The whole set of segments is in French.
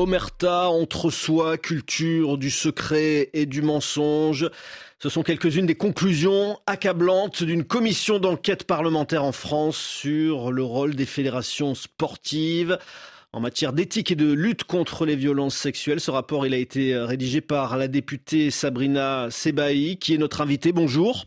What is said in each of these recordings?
Omerta, entre soi, culture du secret et du mensonge. Ce sont quelques-unes des conclusions accablantes d'une commission d'enquête parlementaire en France sur le rôle des fédérations sportives en matière d'éthique et de lutte contre les violences sexuelles. Ce rapport, a été rédigé par la députée Sabrina Sebaï, qui est notre invitée. Bonjour.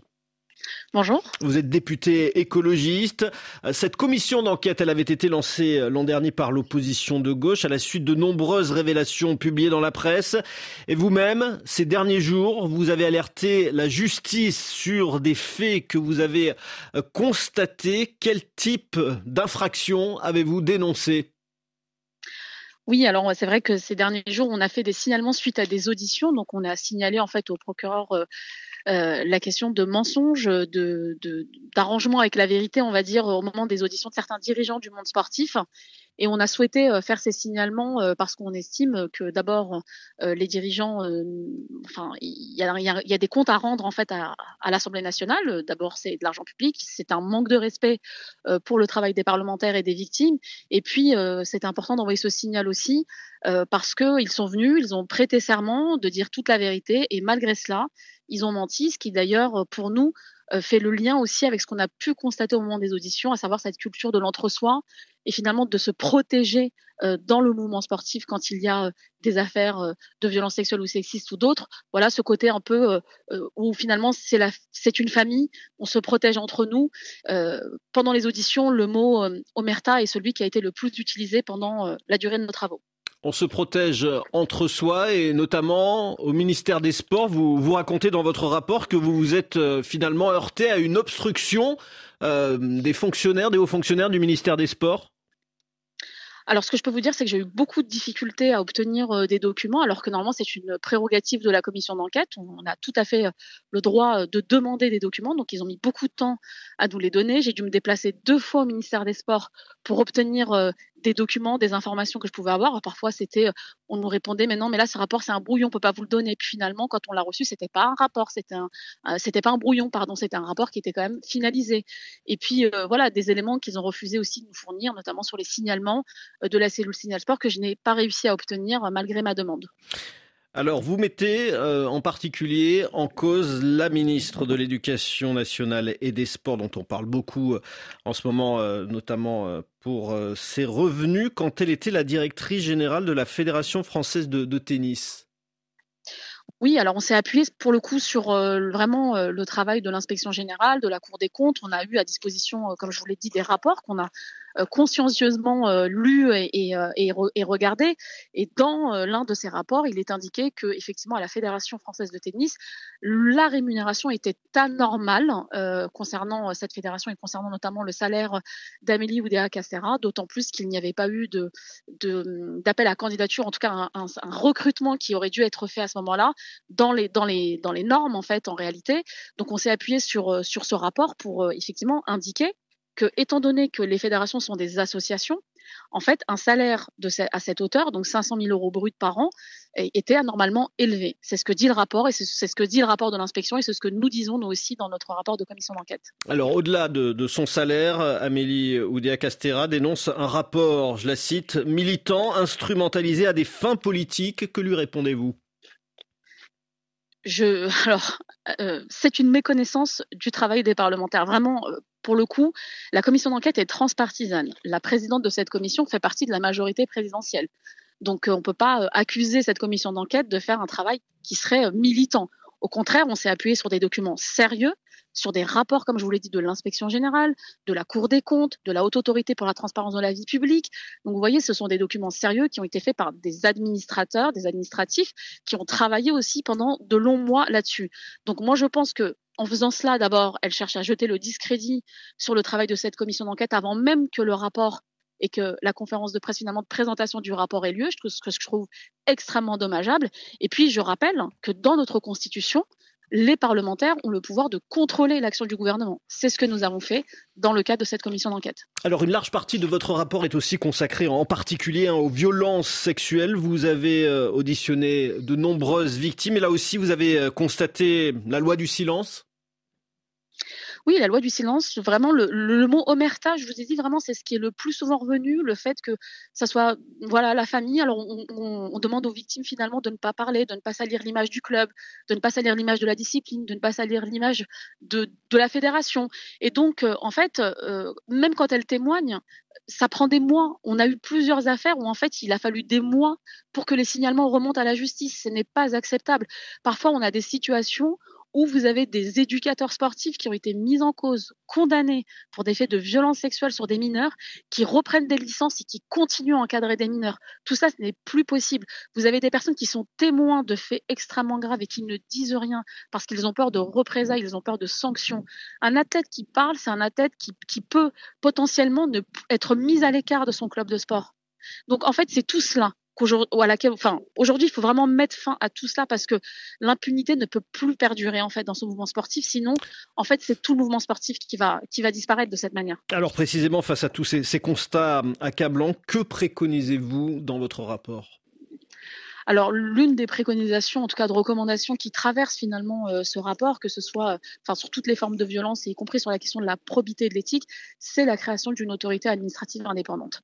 Bonjour. Vous êtes député écologiste. Cette commission d'enquête, elle avait été lancée l'an dernier par l'opposition de gauche à la suite de nombreuses révélations publiées dans la presse. Et vous-même, ces derniers jours, vous avez alerté la justice sur des faits que vous avez constatés. Quel type d'infraction avez-vous dénoncé? Oui, alors c'est vrai que ces derniers jours, on a fait des signalements suite à des auditions. Donc, on a signalé en fait au procureur euh, la question de mensonges, de d'arrangement avec la vérité, on va dire, au moment des auditions de certains dirigeants du monde sportif. Et on a souhaité euh, faire ces signalements euh, parce qu'on estime que d'abord les dirigeants, enfin, il y a, y a, des comptes à rendre en fait à, à l'Assemblée nationale. D'abord, c'est de l'argent public, c'est un manque de respect pour le travail des parlementaires et des victimes. Et puis, c'est important d'envoyer ce signal aussi parce qu'ils sont venus, ils ont prêté serment de dire toute la vérité et malgré cela, ils ont menti, ce qui d'ailleurs pour nous euh, fait le lien aussi avec ce qu'on a pu constater au moment des auditions, à savoir cette culture de l'entre-soi et finalement de se protéger euh, dans le mouvement sportif quand il y a euh, des affaires de violences sexuelles ou sexistes ou d'autres. Voilà ce côté un peu où finalement c'est c'est une famille, on se protège entre nous. pendant les auditions, le mot omerta est celui qui a été le plus utilisé pendant la durée de nos travaux on se protège entre soi et notamment au ministère des Sports. Vous, vous racontez dans votre rapport que vous vous êtes euh, finalement heurté à une obstruction euh, des fonctionnaires, des hauts fonctionnaires du ministère des Sports. Alors, ce que je peux vous dire, c'est que j'ai eu beaucoup de difficultés à obtenir euh, des documents, alors que normalement, c'est une prérogative de la commission d'enquête. On a tout à fait le droit de demander des documents, donc ils ont mis beaucoup de temps à nous les donner. J'ai dû me déplacer deux fois au ministère des Sports pour obtenir des documents, des informations que je pouvais avoir. Parfois, c'était, on nous répondait, mais non, mais là, ce rapport, c'est un brouillon, on peut pas vous le donner. puis finalement, quand on l'a reçu, c'était pas un rapport, c'était un, euh, pas un brouillon, pardon, c'était un rapport qui était quand même finalisé. Et puis euh, voilà, des éléments qu'ils ont refusé aussi de nous fournir, notamment sur les signalements euh, de la cellule Signal Sport que je n'ai pas réussi à obtenir malgré ma demande. Alors, vous mettez euh, en particulier en cause la ministre de l'Éducation nationale et des Sports, dont on parle beaucoup euh, en ce moment, euh, notamment pour ses revenus, quand elle était la directrice générale de la Fédération française de, tennis. Oui, alors on s'est appuyé pour le coup sur vraiment le travail de l'inspection générale, de la Cour des comptes. On a eu à disposition, comme je vous l'ai dit, des rapports qu'on a consciencieusement euh, lu et, et, euh, et, regardé. Et dans l'un de ces rapports, il est indiqué que effectivement à la Fédération française de tennis, la rémunération était anormale concernant cette fédération et concernant notamment le salaire d'Amélie Oudéa Castera, d'autant plus qu'il n'y avait pas eu de d'appel à candidature, en tout cas un, un, un, recrutement qui aurait dû être fait à ce moment-là dans les dans les dans les normes en fait en réalité. Donc on s'est appuyé sur sur ce rapport pour effectivement indiquer que, étant donné que les fédérations sont des associations, en fait, un salaire de à cette hauteur, donc 500 000 euros bruts par an, était anormalement élevé. C'est ce que dit le rapport et c'est ce que dit le rapport de l'inspection et c'est ce que nous disons nous aussi dans notre rapport de commission d'enquête. Alors, au-delà de, son salaire, Amélie Oudéa-Castera dénonce un rapport, je la cite, militant, instrumentalisé à des fins politiques. Que lui répondez-vous? Je, alors, euh, c'est une méconnaissance du travail des parlementaires. Vraiment, euh, pour le coup, la commission d'enquête est transpartisane. La présidente de cette commission fait partie de la majorité présidentielle. Donc, euh, on ne peut pas accuser cette commission d'enquête de faire un travail qui serait militant. Au contraire, on s'est appuyé sur des documents sérieux sur des rapports, comme je vous l'ai dit, de l'inspection générale, de la Cour des comptes, de la Haute Autorité pour la transparence de la vie publique. Donc vous voyez, ce sont des documents sérieux qui ont été faits par des administrateurs, des administratifs, qui ont travaillé aussi pendant de longs mois là-dessus. Donc moi, je pense que en faisant cela, d'abord, elle cherche à jeter le discrédit sur le travail de cette commission d'enquête avant même que le rapport et que la conférence de presse finalement de présentation du rapport ait lieu, ce que je trouve extrêmement dommageable. Et puis je rappelle que dans notre constitution, les parlementaires ont le pouvoir de contrôler l'action du gouvernement. C'est ce que nous avons fait dans le cadre de cette commission d'enquête. Alors une large partie de votre rapport est aussi consacrée en particulier hein, aux violences sexuelles. Vous avez euh, auditionné de nombreuses victimes et là aussi vous avez euh, constaté la loi du silence Oui, la loi du silence, vraiment le, mot omerta, je vous ai dit vraiment, c'est ce qui est le plus souvent revenu, le fait que ça soit voilà la famille. Alors on, demande aux victimes finalement de ne pas parler, de ne pas salir l'image du club, de ne pas salir l'image de la discipline, de ne pas salir l'image de, de, la fédération. Et donc euh, en fait, euh, même quand elles témoignent, ça prend des mois. On a eu plusieurs affaires où en fait il a fallu des mois pour que les signalements remontent à la justice. Ce n'est pas acceptable. Parfois on a des situations où vous avez des éducateurs sportifs qui ont été mis en cause, condamnés pour des faits de violence sexuelle sur des mineurs, qui reprennent des licences et qui continuent à encadrer des mineurs. Tout ça, ce n'est plus possible. Vous avez des personnes qui sont témoins de faits extrêmement graves et qui ne disent rien parce qu'ils ont peur de représailles, ils ont peur de sanctions. Un athlète qui parle, c'est un athlète qui, peut potentiellement être mis à l'écart de son club de sport. Donc en fait, c'est tout cela aujourd'hui, il faut vraiment mettre fin à tout cela parce que l'impunité ne peut plus perdurer en fait dans ce mouvement sportif. Sinon, en fait, c'est tout le mouvement sportif qui va qui va disparaître de cette manière. Alors précisément face à tous ces constats accablants, que préconisez-vous dans votre rapport? Alors l'une des préconisations, en tout cas de recommandations qui traversent finalement euh, ce rapport, que ce soit sur toutes les formes de violence y compris sur la question de la probité et de l'éthique, c'est la création d'une autorité administrative indépendante.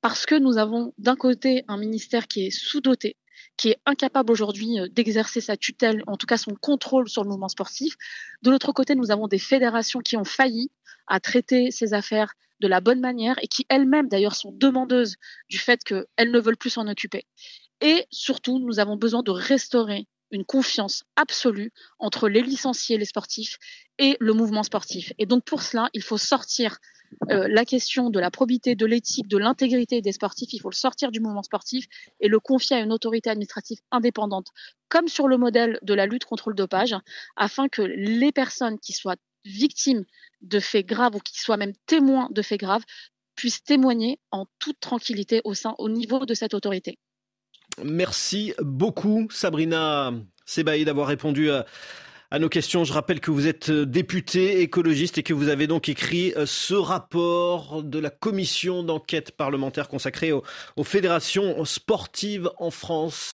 Parce que nous avons d'un côté un ministère qui est sous-doté, qui est incapable aujourd'hui euh, d'exercer sa tutelle, en tout cas son contrôle sur le mouvement sportif. De l'autre côté, nous avons des fédérations qui ont failli à traiter ces affaires de la bonne manière et qui elles-mêmes d'ailleurs sont demandeuses du fait qu'elles ne veulent plus s'en occuper. Et surtout, nous avons besoin de restaurer une confiance absolue entre les licenciés, les sportifs et le mouvement sportif. Et donc pour cela, il faut sortir euh, la question de la probité, de l'éthique, de l'intégrité des sportifs. Il faut le sortir du mouvement sportif et le confier à une autorité administrative indépendante, comme sur le modèle de la lutte contre le dopage, afin que les personnes qui soient victimes de faits graves ou qui soient même témoins de faits graves puissent témoigner en toute tranquillité au sein, au niveau de cette autorité. Merci beaucoup, Sabrina Sebaï, d'avoir répondu à, nos questions. Je rappelle que vous êtes députée écologiste et que vous avez donc écrit euh, ce rapport de la commission d'enquête parlementaire consacrée aux fédérations sportives en France.